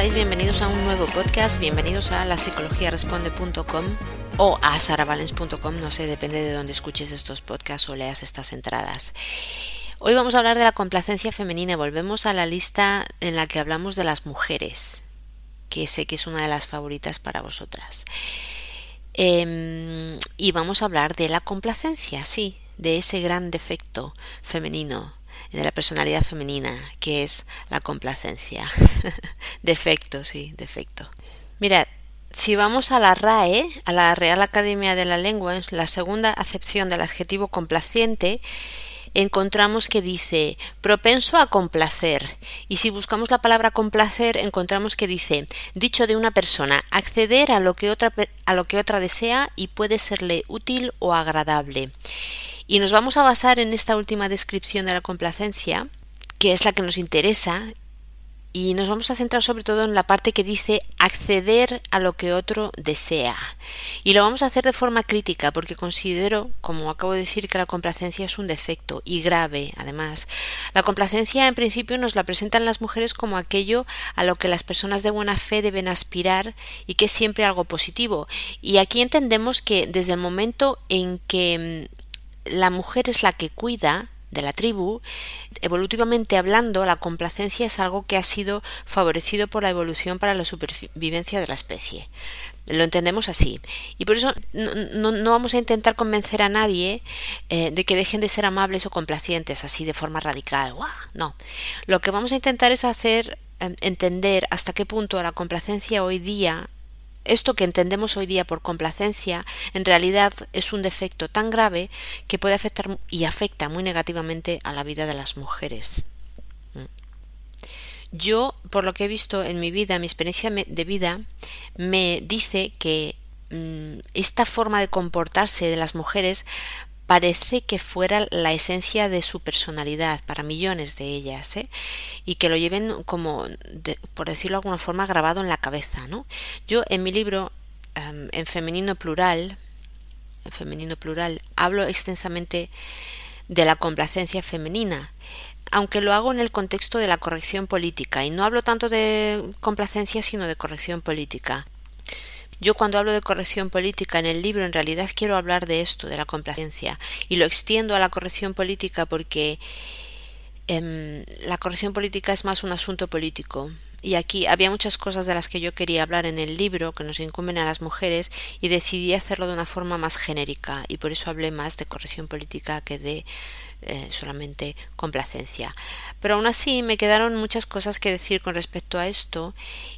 Bienvenidos a un nuevo podcast, bienvenidos a la psicologiaresponde.com o a saravalens.com, no sé, depende de dónde escuches estos podcasts o leas estas entradas. Hoy vamos a hablar de la complacencia femenina, volvemos a la lista en la que hablamos de las mujeres, que sé que es una de las favoritas para vosotras. Em, y vamos a hablar de la complacencia, sí, de ese gran defecto femenino de la personalidad femenina, que es la complacencia. defecto, sí, defecto. Mirad, si vamos a la RAE, a la Real Academia de la Lengua, en la segunda acepción del adjetivo complaciente, encontramos que dice propenso a complacer y si buscamos la palabra complacer encontramos que dice dicho de una persona acceder a lo que otra a lo que otra desea y puede serle útil o agradable. Y nos vamos a basar en esta última descripción de la complacencia, que es la que nos interesa, y nos vamos a centrar sobre todo en la parte que dice acceder a lo que otro desea. Y lo vamos a hacer de forma crítica porque considero, como acabo de decir, que la complacencia es un defecto y grave, además. La complacencia en principio nos la presentan las mujeres como aquello a lo que las personas de buena fe deben aspirar y que es siempre algo positivo. Y aquí entendemos que desde el momento en que la mujer es la que cuida de la tribu, evolutivamente hablando, la complacencia es algo que ha sido favorecido por la evolución para la supervivencia de la especie. Lo entendemos así. Y por eso no, no, vamos a intentar convencer a nadie eh, de que dejen de ser amables o complacientes así de forma radical. No. Lo que vamos a intentar es hacer eh, entender hasta qué punto la complacencia hoy día esto que entendemos hoy día por complacencia en realidad es un defecto tan grave que puede afectar y afecta muy negativamente a la vida de las mujeres. Yo, por lo que he visto en mi vida, mi experiencia de vida, me dice que mmm, esta forma de comportarse de las mujeres parece que fuera la esencia de su personalidad para millones de ellas ¿eh? y que lo lleven como de, por decirlo de alguna forma grabado en la cabeza ¿no? yo en mi libro um, en femenino plural en femenino plural hablo extensamente de la complacencia femenina aunque lo hago en el contexto de la corrección política y no hablo tanto de complacencia sino de corrección política yo cuando hablo de corrección política en el libro en realidad quiero hablar de esto, de la complacencia, y lo extiendo a la corrección política porque eh, la corrección política es más un asunto político. Y aquí había muchas cosas de las que yo quería hablar en el libro que nos incumben a las mujeres y decidí hacerlo de una forma más genérica y por eso hablé más de corrección política que de eh, solamente complacencia. Pero aún así me quedaron muchas cosas que decir con respecto a esto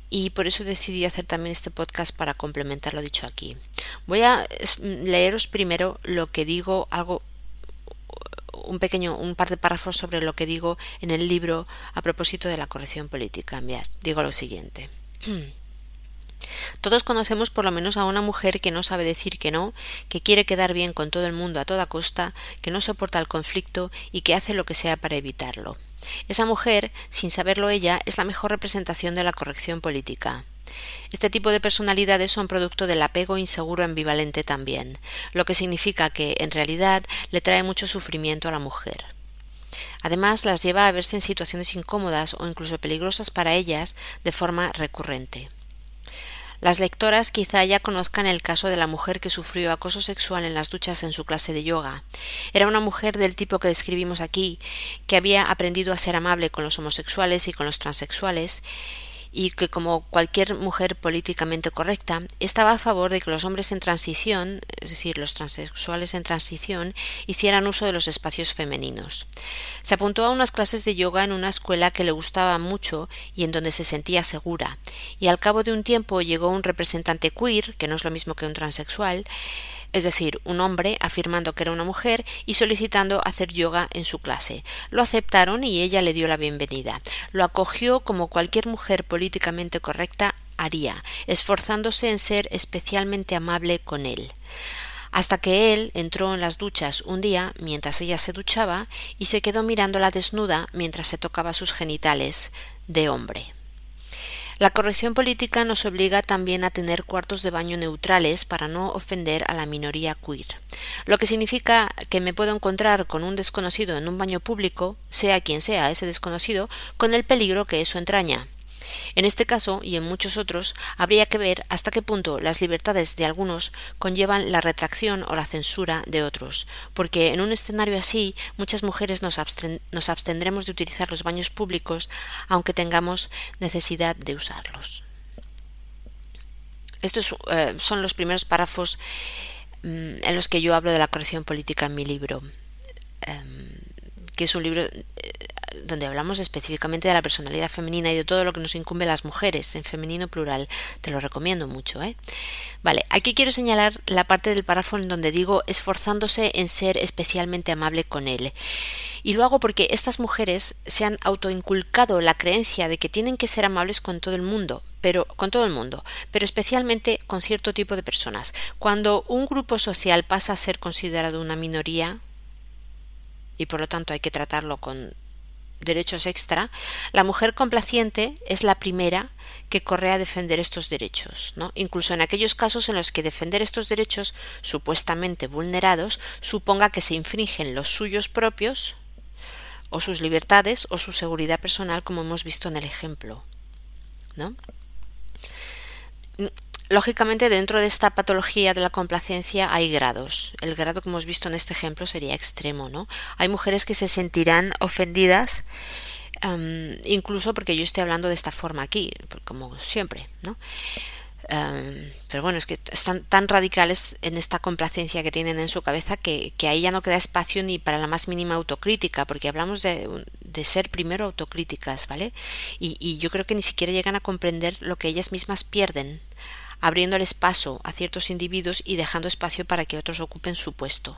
y por eso decidí hacer también este podcast para complementar lo dicho aquí. Voy a leeros primero lo que digo, algo un pequeño, un par de párrafos sobre lo que digo en el libro a propósito de la corrección política. Digo lo siguiente. Todos conocemos por lo menos a una mujer que no sabe decir que no, que quiere quedar bien con todo el mundo a toda costa, que no soporta el conflicto y que hace lo que sea para evitarlo. Esa mujer, sin saberlo ella, es la mejor representación de la corrección política. Este tipo de personalidades son producto del apego inseguro ambivalente también, lo que significa que, en realidad, le trae mucho sufrimiento a la mujer. Además, las lleva a verse en situaciones incómodas o incluso peligrosas para ellas de forma recurrente. Las lectoras quizá ya conozcan el caso de la mujer que sufrió acoso sexual en las duchas en su clase de yoga. Era una mujer del tipo que describimos aquí, que había aprendido a ser amable con los homosexuales y con los transexuales, y que como cualquier mujer políticamente correcta estaba a favor de que los hombres en transición, es decir, los transexuales en transición, hicieran uso de los espacios femeninos. Se apuntó a unas clases de yoga en una escuela que le gustaba mucho y en donde se sentía segura, y al cabo de un tiempo llegó un representante queer, que no es lo mismo que un transexual, es decir, un hombre afirmando que era una mujer y solicitando hacer yoga en su clase. Lo aceptaron y ella le dio la bienvenida. Lo acogió como cualquier mujer políticamente correcta haría, esforzándose en ser especialmente amable con él hasta que él entró en las duchas un día mientras ella se duchaba y se quedó mirándola desnuda mientras se tocaba sus genitales de hombre. La corrección política nos obliga también a tener cuartos de baño neutrales para no ofender a la minoría queer, lo que significa que me puedo encontrar con un desconocido en un baño público, sea quien sea ese desconocido, con el peligro que eso entraña. En este caso, y en muchos otros, habría que ver hasta qué punto las libertades de algunos conllevan la retracción o la censura de otros, porque en un escenario así muchas mujeres nos, abstendremos de utilizar los baños públicos aunque tengamos necesidad de usarlos. Estos eh, son los primeros párrafos mm, en los que yo hablo de la corrección política en mi libro, em, que es un libro eh, donde hablamos específicamente de la personalidad femenina y de todo lo que nos incumbe a las mujeres, en femenino plural. Te lo recomiendo mucho, ¿eh? Vale, aquí quiero señalar la parte del párrafo en donde digo esforzándose en ser especialmente amable con él. Y lo hago porque estas mujeres se han autoinculcado la creencia de que tienen que ser amables con todo el mundo, pero con todo el mundo, pero especialmente con cierto tipo de personas. Cuando un grupo social pasa a ser considerado una minoría, y por lo tanto hay que tratarlo con derechos extra, la mujer complaciente es la primera que corre a defender estos derechos, ¿no? incluso en aquellos casos en los que defender estos derechos supuestamente vulnerados suponga que se infringen los suyos propios o sus libertades o su seguridad personal, como hemos visto en el ejemplo. ¿no? Lógicamente, dentro de esta patología de la complacencia hay grados. El grado que hemos visto en este ejemplo sería extremo, ¿no? Hay mujeres que se sentirán ofendidas, incluso porque yo estoy hablando de esta forma aquí, como siempre, ¿no? pero bueno, es que están tan radicales en esta complacencia que tienen en su cabeza que, ahí ya no queda espacio ni para la más mínima autocrítica, porque hablamos de, ser primero autocríticas, ¿vale? Y, y, yo creo que ni siquiera llegan a comprender lo que ellas mismas pierden abriéndoles paso a ciertos individuos y dejando espacio para que otros ocupen su puesto.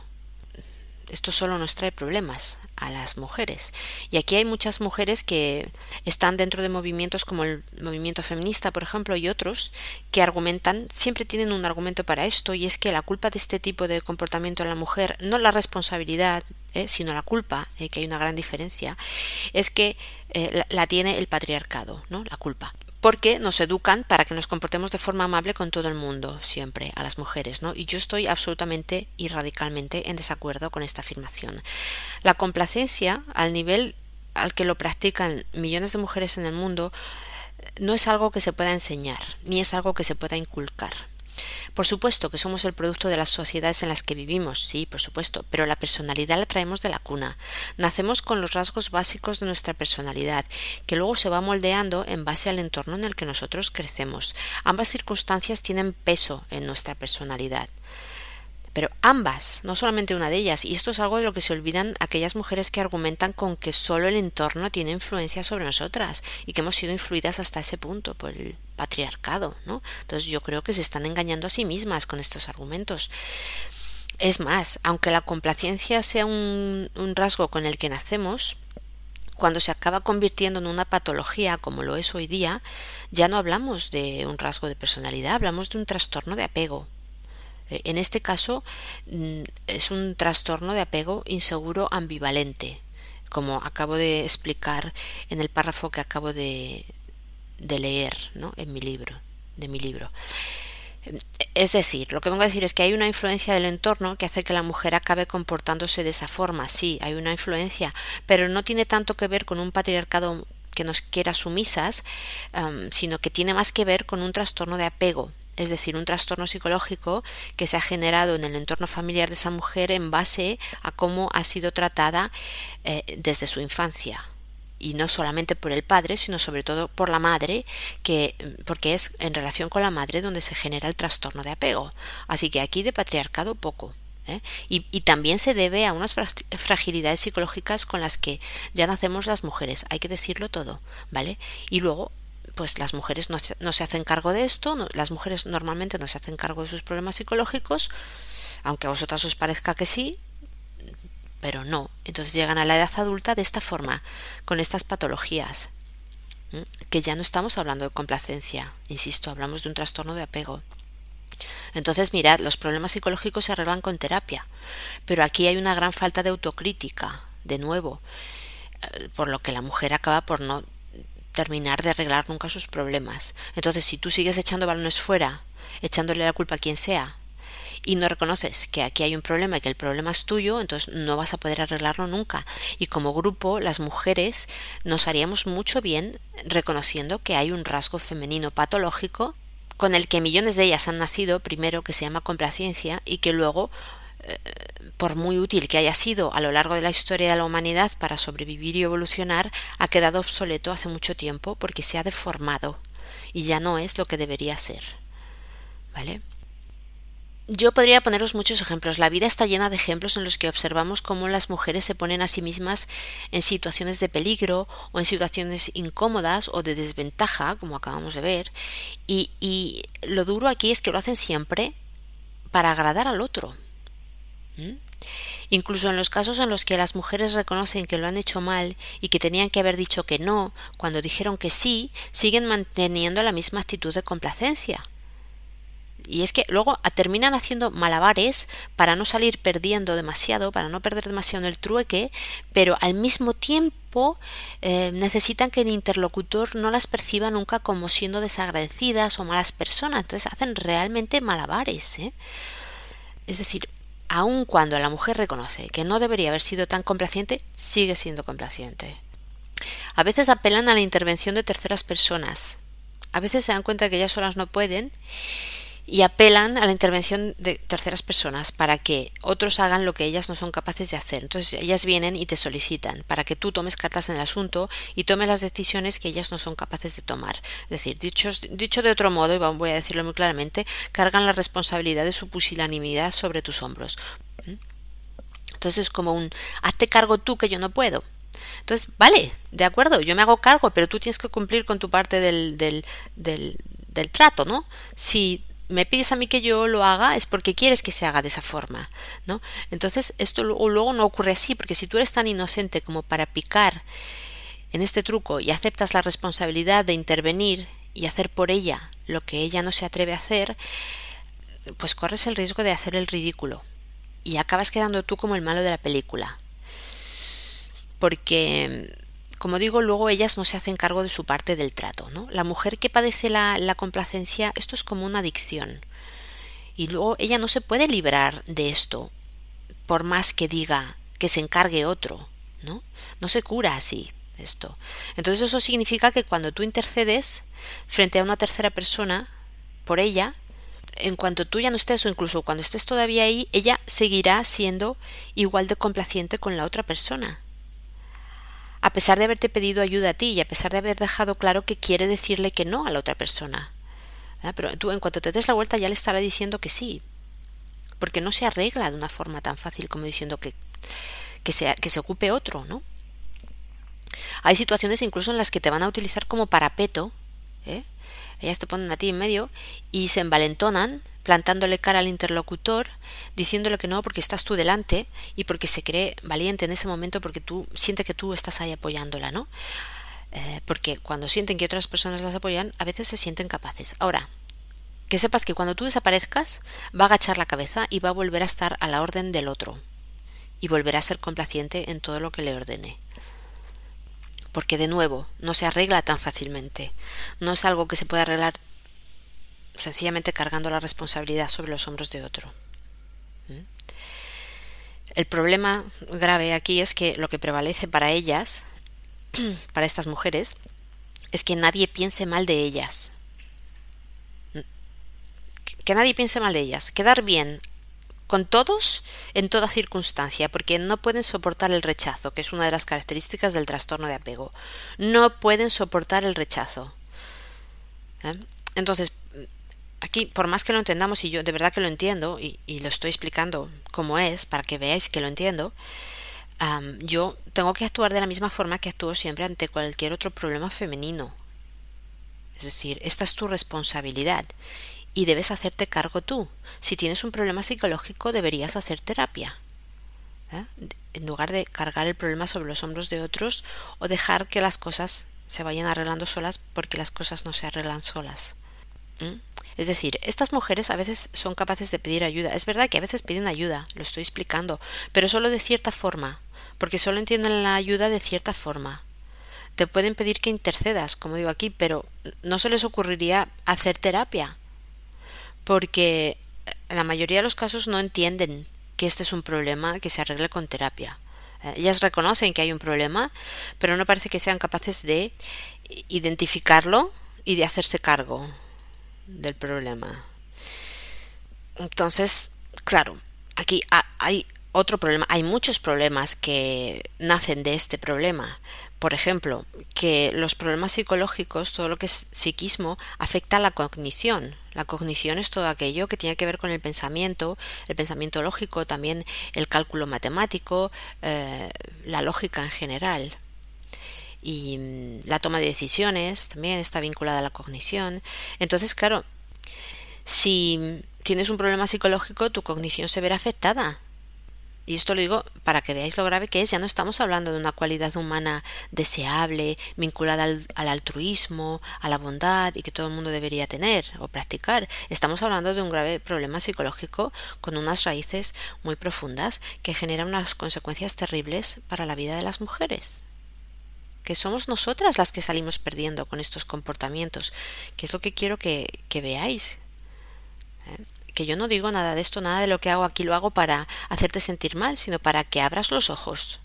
Esto solo nos trae problemas a las mujeres. Y aquí hay muchas mujeres que están dentro de movimientos como el movimiento feminista, por ejemplo, y otros que argumentan, siempre tienen un argumento para esto, y es que la culpa de este tipo de comportamiento en la mujer, no la responsabilidad, eh, sino la culpa, eh, que hay una gran diferencia, es que eh, la, la, tiene el patriarcado, ¿no? La culpa porque nos educan para que nos comportemos de forma amable con todo el mundo, siempre, a las mujeres, ¿no? Y yo estoy absolutamente y radicalmente en desacuerdo con esta afirmación. La complacencia, al nivel al que lo practican millones de mujeres en el mundo, no es algo que se pueda enseñar, ni es algo que se pueda inculcar. Por supuesto que somos el producto de las sociedades en las que vivimos, sí, por supuesto, pero la personalidad la traemos de la cuna. Nacemos con los rasgos básicos de nuestra personalidad, que luego se va moldeando en base al entorno en el que nosotros crecemos. Ambas circunstancias tienen peso en nuestra personalidad pero ambas, no solamente una de ellas, y esto es algo de lo que se olvidan aquellas mujeres que argumentan con que solo el entorno tiene influencia sobre nosotras y que hemos sido influidas hasta ese punto por el patriarcado, ¿no? Entonces yo creo que se están engañando a sí mismas con estos argumentos. Es más, aunque la complacencia sea un, un rasgo con el que nacemos, cuando se acaba convirtiendo en una patología como lo es hoy día, ya no hablamos de un rasgo de personalidad, hablamos de un trastorno de apego. Eh, en este caso mm, es un trastorno de apego inseguro ambivalente, como acabo de explicar en el párrafo que acabo de, de leer ¿no? en mi libro, de mi libro. Es decir, lo que vengo a decir es que hay una influencia del entorno que hace que la mujer acabe comportándose de esa forma. Sí, hay una influencia, pero no tiene tanto que ver con un patriarcado que nos quiera sumisas, um, sino que tiene más que ver con un trastorno de apego, es decir, un trastorno psicológico que se ha generado en el entorno familiar de esa mujer en base a cómo ha sido tratada eh, desde su infancia y no solamente por el padre, sino sobre todo por la madre, que porque es en relación con la madre donde se genera el trastorno de apego. Así que aquí de patriarcado poco. ¿eh? Y, y, también se debe a unas fragilidades psicológicas con las que ya nacemos las mujeres, hay que decirlo todo, ¿vale? Y luego pues las mujeres no se, no se hacen cargo de esto, no, las mujeres normalmente no se hacen cargo de sus problemas psicológicos, aunque a vosotras os parezca que sí, pero no. Entonces llegan a la edad adulta de esta forma, con estas patologías, que ya no estamos hablando de complacencia, insisto, hablamos de un trastorno de apego. Entonces, mirad, los problemas psicológicos se arreglan con terapia, pero aquí hay una gran falta de autocrítica, de nuevo, eh, por lo que la mujer acaba por no terminar de arreglar nunca sus problemas. Entonces, si tú sigues echando balones fuera, echándole la culpa a quien sea, y no reconoces que aquí hay un problema y que el problema es tuyo, entonces no vas a poder arreglarlo nunca. Y como grupo, las mujeres nos haríamos mucho bien reconociendo que hay un rasgo femenino patológico con el que millones de ellas han nacido, primero que se llama complacencia y que luego por muy útil que haya sido a lo largo de la historia de la humanidad para sobrevivir y evolucionar, ha quedado obsoleto hace mucho tiempo porque se ha deformado y ya no es lo que debería ser. ¿Vale? Yo podría poneros muchos ejemplos. La vida está llena de ejemplos en los que observamos cómo las mujeres se ponen a sí mismas en situaciones de peligro o en situaciones incómodas o de desventaja, como acabamos de ver. Y, y lo duro aquí es que lo hacen siempre para agradar al otro. ¿Mm? Incluso en los casos en los que las mujeres reconocen que lo han hecho mal y que tenían que haber dicho que no, cuando dijeron que sí, siguen manteniendo la misma actitud de complacencia y es que luego terminan haciendo malabares para no salir perdiendo demasiado, para no perder demasiado el trueque, pero al mismo tiempo eh, necesitan que el interlocutor no las perciba nunca como siendo desagradecidas o malas personas. Entonces hacen realmente malabares. ¿eh? Es decir, aun cuando la mujer reconoce que no debería haber sido tan complaciente, sigue siendo complaciente. A veces apelan a la intervención de terceras personas. A veces se dan cuenta que ellas solas no pueden y apelan a la intervención de terceras personas para que otros hagan lo que ellas no son capaces de hacer. Entonces ellas vienen y te solicitan para que tú tomes cartas en el asunto y tomes las decisiones que ellas no son capaces de tomar. Es decir, dicho, dicho de otro modo, y voy a decirlo muy claramente, cargan la responsabilidad de su pusilanimidad sobre tus hombros. Entonces es como un hazte cargo tú que yo no puedo. Entonces, vale, de acuerdo, yo me hago cargo, pero tú tienes que cumplir con tu parte del, del, del, del trato, ¿no? Si me pides a mí que yo lo haga es porque quieres que se haga de esa forma, ¿no? Entonces, esto luego no ocurre así, porque si tú eres tan inocente como para picar en este truco y aceptas la responsabilidad de intervenir y hacer por ella lo que ella no se atreve a hacer, pues corres el riesgo de hacer el ridículo y acabas quedando tú como el malo de la película. Porque como digo, luego ellas no se hacen cargo de su parte del trato. ¿no? La mujer que padece la, la complacencia, esto es como una adicción. Y luego ella no se puede librar de esto, por más que diga que se encargue otro. ¿no? No se cura así esto. Entonces eso significa que cuando tú intercedes frente a una tercera persona por ella, en cuanto tú ya no estés o incluso cuando estés todavía ahí, ella seguirá siendo igual de complaciente con la otra persona a pesar de haberte pedido ayuda a ti y a pesar de haber dejado claro que quiere decirle que no a la otra persona. Pero tú en cuanto te des la vuelta ya le estará diciendo que sí, porque no se arregla de una forma tan fácil como diciendo que, que, se, que se ocupe otro, ¿no? Hay situaciones incluso en las que te van a utilizar como parapeto, ¿eh? Ellas te ponen a ti en medio y se envalentonan plantándole cara al interlocutor, diciéndole que no porque estás tú delante y porque se cree valiente en ese momento porque tú siente que tú estás ahí apoyándola, ¿no? Eh, porque cuando sienten que otras personas las apoyan, a veces se sienten capaces. Ahora, que sepas que cuando tú desaparezcas, va a agachar la cabeza y va a volver a estar a la orden del otro. Y volverá a ser complaciente en todo lo que le ordene. Porque de nuevo, no se arregla tan fácilmente. No es algo que se pueda arreglar sencillamente cargando la responsabilidad sobre los hombros de otro. ¿Mm? El problema grave aquí es que lo que prevalece para ellas, para estas mujeres, es que nadie piense mal de ellas. ¿Mm? Que nadie piense mal de ellas. Quedar bien con todos en toda circunstancia, porque no pueden soportar el rechazo, que es una de las características del trastorno de apego. No pueden soportar el rechazo. ¿Eh? Entonces, aquí, por más que lo entendamos, y yo de verdad que lo entiendo, y, lo estoy explicando como es, para que veáis que lo entiendo, yo tengo que actuar de la misma forma que actúo siempre ante cualquier otro problema femenino. Es decir, esta es tu responsabilidad y debes hacerte cargo tú. Si tienes un problema psicológico, deberías hacer terapia. ¿eh? En lugar de cargar el problema sobre los hombros de otros o dejar que las cosas se vayan arreglando solas porque las cosas no se arreglan solas. Es decir, estas mujeres a veces son capaces de pedir ayuda. Es verdad que a veces piden ayuda, lo estoy explicando, pero solo de cierta forma, porque solo entienden la ayuda de cierta forma. Te pueden pedir que intercedas, como digo aquí, pero no se les ocurriría hacer terapia, porque en la mayoría de los casos no entienden que este es un problema que se arregle con terapia. Eh, ellas reconocen que hay un problema, pero no parece que sean capaces de identificarlo y de hacerse cargo del problema. Entonces, claro, aquí hay otro problema, hay muchos problemas que nacen de este problema. Por ejemplo, que los problemas psicológicos, todo lo que es psiquismo, afecta a la cognición. La cognición es todo aquello que tiene que ver con el pensamiento, el pensamiento lógico, también el cálculo matemático, eh, la lógica en general y mm, la toma de decisiones también está vinculada a la cognición. Entonces, claro, si tienes un problema psicológico, tu cognición se verá afectada. Y esto lo digo para que veáis lo grave que es. Ya no estamos hablando de una cualidad humana deseable, vinculada al, al, altruismo, a la bondad y que todo el mundo debería tener o practicar. Estamos hablando de un grave problema psicológico con unas raíces muy profundas que generan unas consecuencias terribles para la vida de las mujeres que somos nosotras las que salimos perdiendo con estos comportamientos, que es lo que quiero que, veáis. ¿eh? Que yo no digo nada de esto, nada de lo que hago aquí lo hago para hacerte sentir mal, sino para que abras los ojos.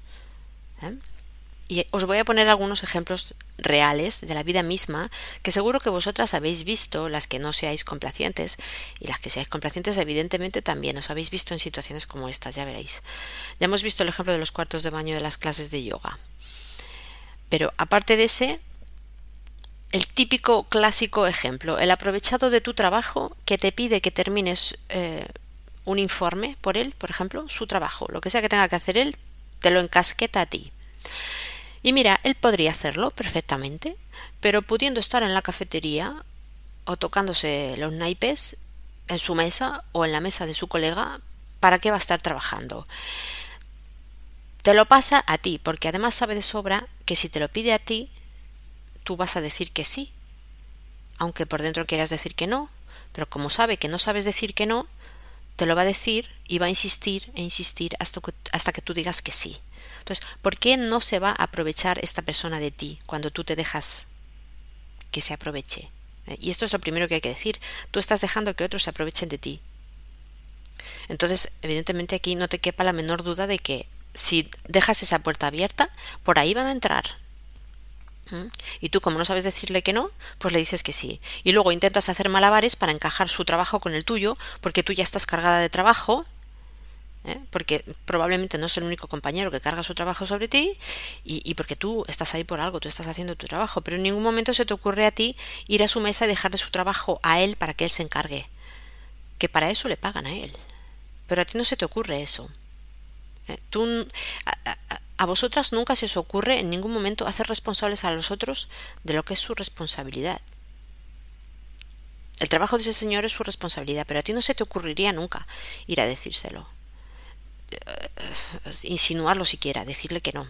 ¿eh? Y os voy a poner algunos ejemplos reales de la vida misma, que seguro que vosotras habéis visto, las que no seáis complacientes, y las que seáis complacientes evidentemente también os habéis visto en situaciones como estas, ya veréis. Ya hemos visto el ejemplo de los cuartos de baño de las clases de yoga. Pero aparte de ese, el típico clásico ejemplo, el aprovechado de tu trabajo que te pide que termines eh, un informe por él, por ejemplo, su trabajo, lo que sea que tenga que hacer él, te lo encasqueta a ti. Y mira, él podría hacerlo perfectamente, pero pudiendo estar en la cafetería o tocándose los naipes en su mesa o en la mesa de su colega, ¿para qué va a estar trabajando? Te lo pasa a ti, porque además sabe de sobra que si te lo pide a ti, tú vas a decir que sí, aunque por dentro quieras decir que no, pero como sabe que no sabes decir que no, te lo va a decir y va a insistir e insistir hasta que, hasta que tú digas que sí. Entonces, ¿por qué no se va a aprovechar esta persona de ti cuando tú te dejas que se aproveche? Eh, y esto es lo primero que hay que decir. Tú estás dejando que otros se aprovechen de ti. Entonces, evidentemente aquí no te quepa la menor duda de que si dejas esa puerta abierta, por ahí van a entrar. Y tú, como no sabes decirle que no, pues le dices que sí. Y luego intentas hacer malabares para encajar su trabajo con el tuyo, porque tú ya estás cargada de trabajo, ¿eh? porque probablemente no es el único compañero que carga su trabajo sobre ti, y, porque tú estás ahí por algo, tú estás haciendo tu trabajo. Pero en ningún momento se te ocurre a ti ir a su mesa y dejarle su trabajo a él para que él se encargue. Que para eso le pagan a él. Pero a ti no se te ocurre eso. Tú, a, vosotras nunca se os ocurre en ningún momento hacer responsables a los otros de lo que es su responsabilidad. El trabajo de ese señor es su responsabilidad, pero a ti no se te ocurriría nunca ir a decírselo. Eh, insinuarlo siquiera, decirle que no.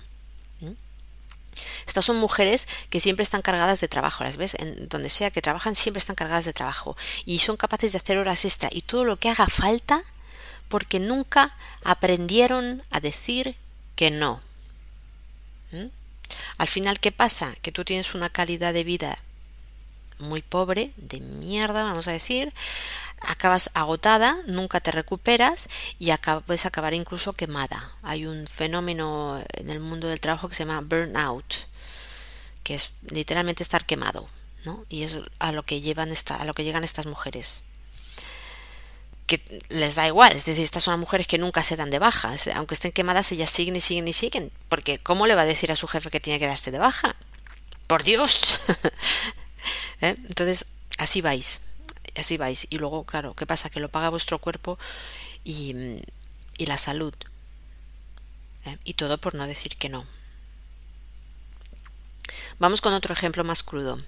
Estas son mujeres que siempre están cargadas de trabajo, las ves, en donde sea que trabajan siempre están cargadas de trabajo y son capaces de hacer horas extra y todo lo que haga falta porque nunca aprendieron a decir que no. ¿Mm? Al final, ¿qué pasa? Que tú tienes una calidad de vida muy pobre, de mierda, vamos a decir, acabas agotada, nunca te recuperas y puedes acabar incluso quemada. Hay un fenómeno en el mundo del trabajo que se llama burnout, que es literalmente estar quemado, ¿no? Y es a lo que llevan esta, a lo que llegan estas mujeres que les da igual, es decir, estas son mujeres que nunca se dan de baja, aunque estén quemadas, ellas siguen y siguen y siguen, porque ¿cómo le va a decir a su jefe que tiene que darse de baja? Por Dios. ¿Eh? Entonces, así vais, así vais. Y luego, claro, ¿qué pasa? Que lo paga vuestro cuerpo y, y la salud. ¿Eh? Y todo por no decir que no. Vamos con otro ejemplo más crudo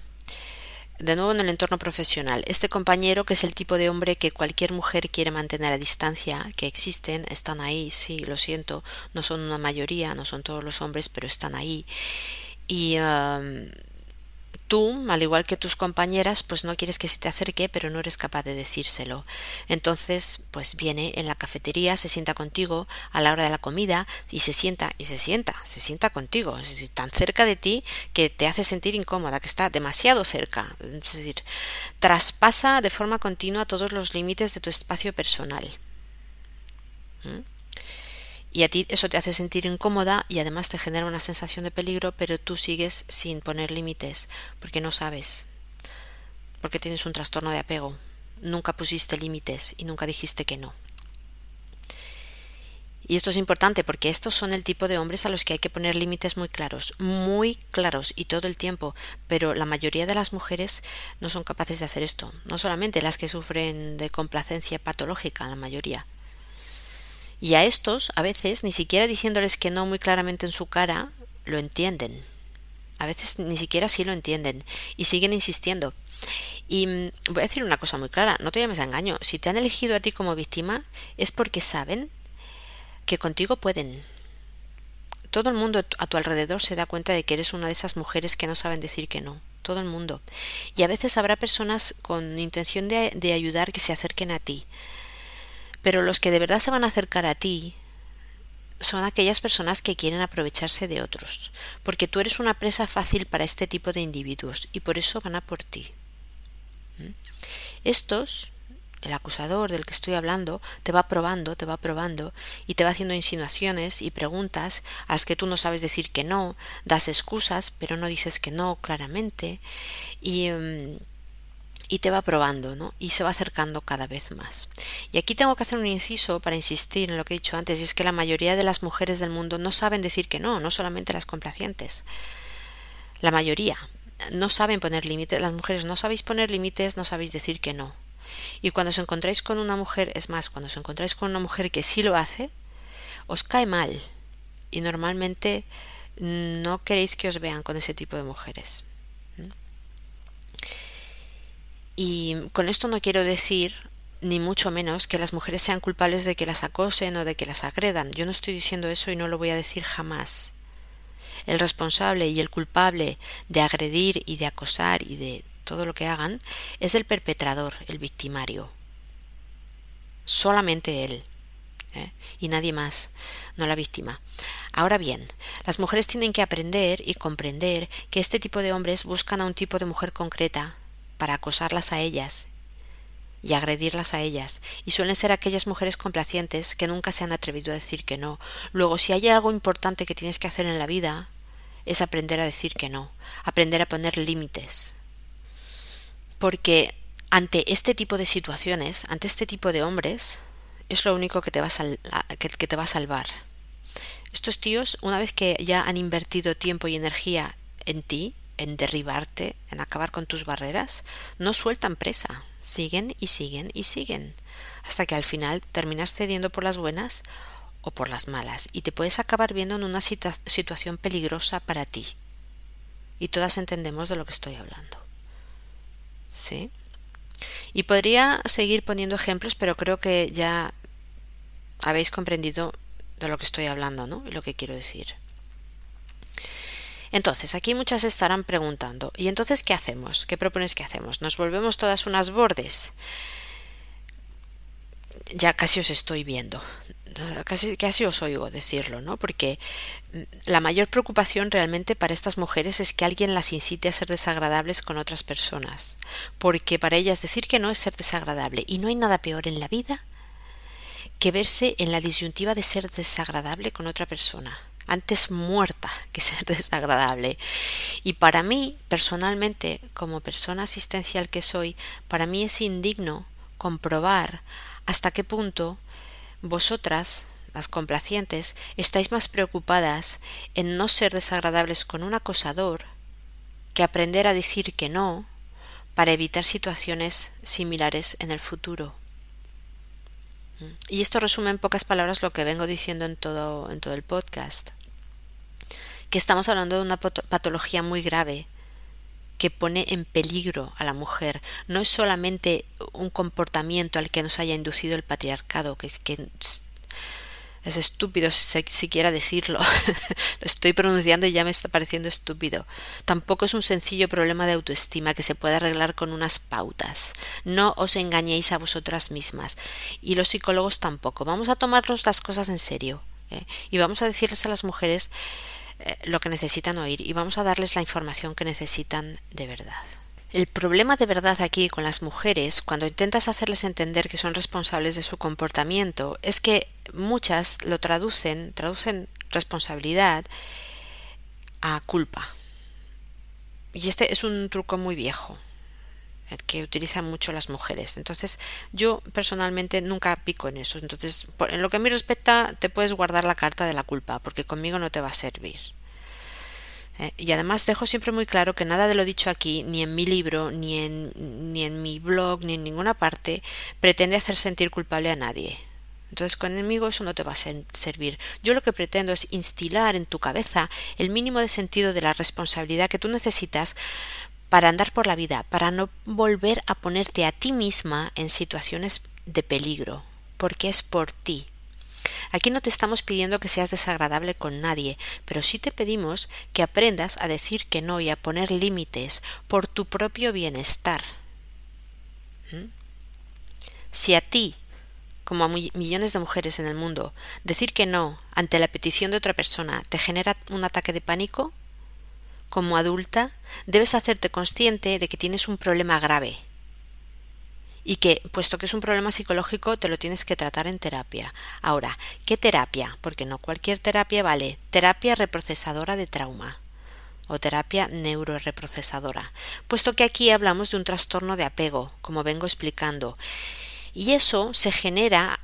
de nuevo en el entorno profesional. Este compañero, que es el tipo de hombre que cualquier mujer quiere mantener a distancia, que existen, están ahí, sí, lo siento, no son una mayoría, no son todos los hombres, pero están ahí. Y um, tú, al igual que tus compañeras, pues no quieres que se te acerque, pero no eres capaz de decírselo. Entonces, pues viene en la cafetería, se sienta contigo a la hora de la comida y se sienta y se sienta, se sienta contigo, es decir, tan cerca de ti que te hace sentir incómoda, que está demasiado cerca, es decir, traspasa de forma continua todos los límites de tu espacio personal. ¿Mm? Y a ti eso te hace sentir incómoda y además te genera una sensación de peligro, pero tú sigues sin poner límites porque no sabes, porque tienes un trastorno de apego. Nunca pusiste límites y nunca dijiste que no. Y esto es importante porque estos son el tipo de hombres a los que hay que poner límites muy claros, muy claros y todo el tiempo, pero la mayoría de las mujeres no son capaces de hacer esto, no solamente las que sufren de complacencia patológica, la mayoría, y a estos, a veces, ni siquiera diciéndoles que no muy claramente en su cara, lo entienden. A veces ni siquiera sí lo entienden y siguen insistiendo. Y mm, voy a decir una cosa muy clara, no te llames a engaño. Si te han elegido a ti como víctima es porque saben que contigo pueden. Todo el mundo a tu alrededor se da cuenta de que eres una de esas mujeres que no saben decir que no. Todo el mundo. Y a veces habrá personas con intención de, de ayudar que se acerquen a ti pero los que de verdad se van a acercar a ti son aquellas personas que quieren aprovecharse de otros, porque tú eres una presa fácil para este tipo de individuos y por eso van a por ti. ¿Mm? Estos, el acusador del que estoy hablando, te va probando, te va probando y te va haciendo insinuaciones y preguntas a las que tú no sabes decir que no, das excusas, pero no dices que no claramente y mm, y te va probando, ¿no? Y se va acercando cada vez más. Y aquí tengo que hacer un inciso para insistir en lo que he dicho antes, y es que la mayoría de las mujeres del mundo no saben decir que no, no solamente las complacientes. La mayoría no saben poner límites, las mujeres no sabéis poner límites, no sabéis decir que no. Y cuando os encontráis con una mujer, es más, cuando os encontráis con una mujer que sí lo hace, os cae mal. Y normalmente no queréis que os vean con ese tipo de mujeres. Y con esto no quiero decir ni mucho menos que las mujeres sean culpables de que las acosen o de que las agredan. Yo no estoy diciendo eso y no lo voy a decir jamás. El responsable y el culpable de agredir y de acosar y de todo lo que hagan es el perpetrador, el victimario. Solamente él. ¿eh? Y nadie más, no la víctima. Ahora bien, las mujeres tienen que aprender y comprender que este tipo de hombres buscan a un tipo de mujer concreta para acosarlas a ellas y agredirlas a ellas, y suelen ser aquellas mujeres complacientes que nunca se han atrevido a decir que no. Luego, si hay algo importante que tienes que hacer en la vida, es aprender a decir que no, aprender a poner límites. Porque ante este tipo de situaciones, ante este tipo de hombres, es lo único que te va a, que te va a salvar. Estos tíos, una vez que ya han invertido tiempo y energía en ti, en derribarte, en acabar con tus barreras, no sueltan presa, siguen y siguen y siguen, hasta que al final terminas cediendo por las buenas o por las malas, y te puedes acabar viendo en una situación peligrosa para ti. Y todas entendemos de lo que estoy hablando. ¿Sí? Y podría seguir poniendo ejemplos, pero creo que ya habéis comprendido de lo que estoy hablando, ¿no? Y lo que quiero decir. Entonces, aquí muchas estarán preguntando, ¿y entonces qué hacemos? ¿Qué propones que hacemos? ¿Nos volvemos todas unas bordes? Ya casi os estoy viendo, casi, casi os oigo decirlo, ¿no? Porque la mayor preocupación realmente para estas mujeres es que alguien las incite a ser desagradables con otras personas, porque para ellas decir que no es ser desagradable, y no hay nada peor en la vida que verse en la disyuntiva de ser desagradable con otra persona antes muerta que ser desagradable. Y para mí, personalmente, como persona asistencial que soy, para mí es indigno comprobar hasta qué punto vosotras, las complacientes, estáis más preocupadas en no ser desagradables con un acosador que aprender a decir que no para evitar situaciones similares en el futuro. Y esto resume en pocas palabras lo que vengo diciendo en todo, en todo el podcast. Que estamos hablando de una patología muy grave que pone en peligro a la mujer. No es solamente un comportamiento al que nos haya inducido el patriarcado, que, que es estúpido siquiera decirlo. Lo estoy pronunciando y ya me está pareciendo estúpido. Tampoco es un sencillo problema de autoestima que se puede arreglar con unas pautas. No os engañéis a vosotras mismas. Y los psicólogos tampoco. Vamos a tomarnos las cosas en serio. ¿eh? Y vamos a decirles a las mujeres eh, lo que necesitan oír. Y vamos a darles la información que necesitan de verdad. El problema de verdad aquí con las mujeres, cuando intentas hacerles entender que son responsables de su comportamiento, es que muchas lo traducen, traducen responsabilidad a culpa. Y este es un truco muy viejo eh, que utilizan mucho las mujeres. Entonces, yo personalmente nunca pico en eso. Entonces, en lo que a mí respecta, te puedes guardar la carta de la culpa, porque conmigo no te va a servir. Eh, y además dejo siempre muy claro que nada de lo dicho aquí, ni en mi libro, ni en, ni en mi blog, ni en ninguna parte, pretende hacer sentir culpable a nadie. Entonces conmigo eso no te va a servir. Yo lo que pretendo es instilar en tu cabeza el mínimo de sentido de la responsabilidad que tú necesitas para andar por la vida, para no volver a ponerte a ti misma en situaciones de peligro, porque es por ti, Aquí no te estamos pidiendo que seas desagradable con nadie, pero sí te pedimos que aprendas a decir que no y a poner límites por tu propio bienestar. ¿Mm? Si a ti, como a millones de mujeres en el mundo, decir que no ante la petición de otra persona te genera un ataque de pánico, como adulta debes hacerte consciente de que tienes un problema grave y que, puesto que es un problema psicológico, te lo tienes que tratar en terapia. Ahora, ¿qué terapia? Porque no cualquier terapia vale. Terapia reprocesadora de trauma o terapia neuroreprocesadora, puesto que aquí hablamos de un trastorno de apego, como vengo explicando. Y eso se genera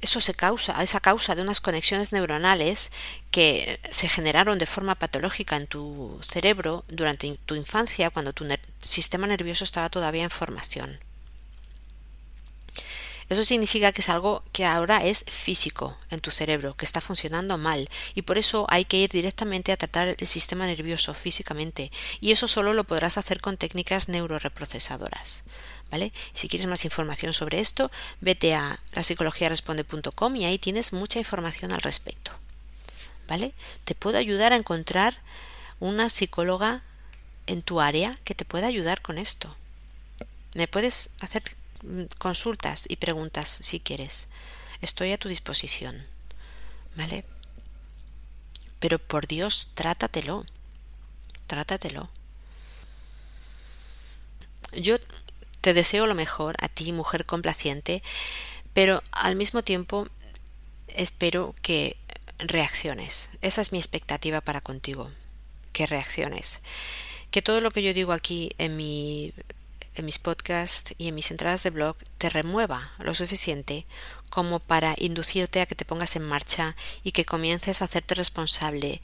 eso se causa, esa causa de unas conexiones neuronales que se generaron de forma patológica en tu cerebro durante tu infancia, cuando tu sistema nervioso estaba todavía en formación. Eso significa que es algo que ahora es físico en tu cerebro, que está funcionando mal, y por eso hay que ir directamente a tratar el sistema nervioso físicamente, y eso solo lo podrás hacer con técnicas neuroreprocesadoras. ¿Vale? Si quieres más información sobre esto, vete a la responde.com y ahí tienes mucha información al respecto. ¿Vale? Te puedo ayudar a encontrar una psicóloga en tu área que te pueda ayudar con esto. Me puedes hacer consultas y preguntas si quieres. Estoy a tu disposición. ¿Vale? Pero por Dios, trátatelo. Trátatelo. Yo te deseo lo mejor a ti, mujer complaciente, pero al mismo tiempo espero que reacciones. Esa es mi expectativa para contigo. Que reacciones. Que todo lo que yo digo aquí en mi en mis podcasts y en mis entradas de blog te remueva lo suficiente como para inducirte a que te pongas en marcha y que comiences a hacerte responsable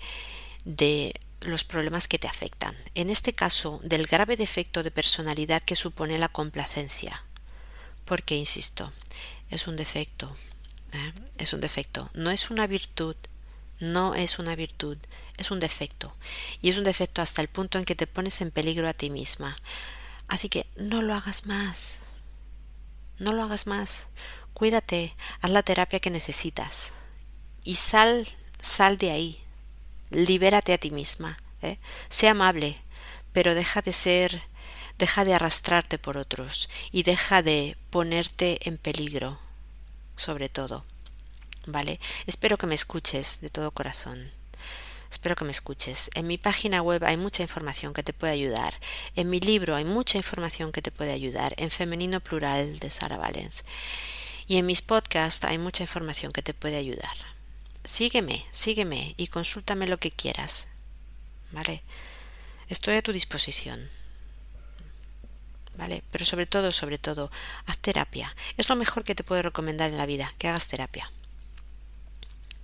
de los problemas que te afectan. En este caso, del grave defecto de personalidad que supone la complacencia. Porque, insisto, es un defecto. ¿eh? Es un defecto. No es una virtud. No es una virtud. Es un defecto. Y es un defecto hasta el punto en que te pones en peligro a ti misma. Así que no lo hagas más. No lo hagas más. Cuídate, haz la terapia que necesitas. Y sal, sal de ahí. Libérate a ti misma. ¿eh? Sé amable, pero deja de ser, deja de arrastrarte por otros y deja de ponerte en peligro, sobre todo. ¿Vale? Espero que me escuches de todo corazón. Espero que me escuches. En mi página web hay mucha información que te puede ayudar. En mi libro hay mucha información que te puede ayudar. En Femenino Plural de Sara Valens. Y en mis podcasts hay mucha información que te puede ayudar. Sígueme, sígueme y consúltame lo que quieras. ¿Vale? Estoy a tu disposición. ¿Vale? Pero sobre todo, sobre todo, haz terapia. Es lo mejor que te puedo recomendar en la vida, que hagas terapia.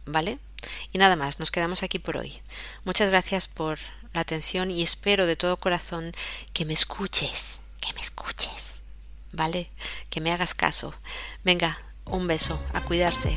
¿Vale? Y nada más, nos quedamos aquí por hoy. Muchas gracias por la atención y espero de todo corazón que me escuches, que me escuches, ¿vale? Que me hagas caso. Venga, un beso, a cuidarse.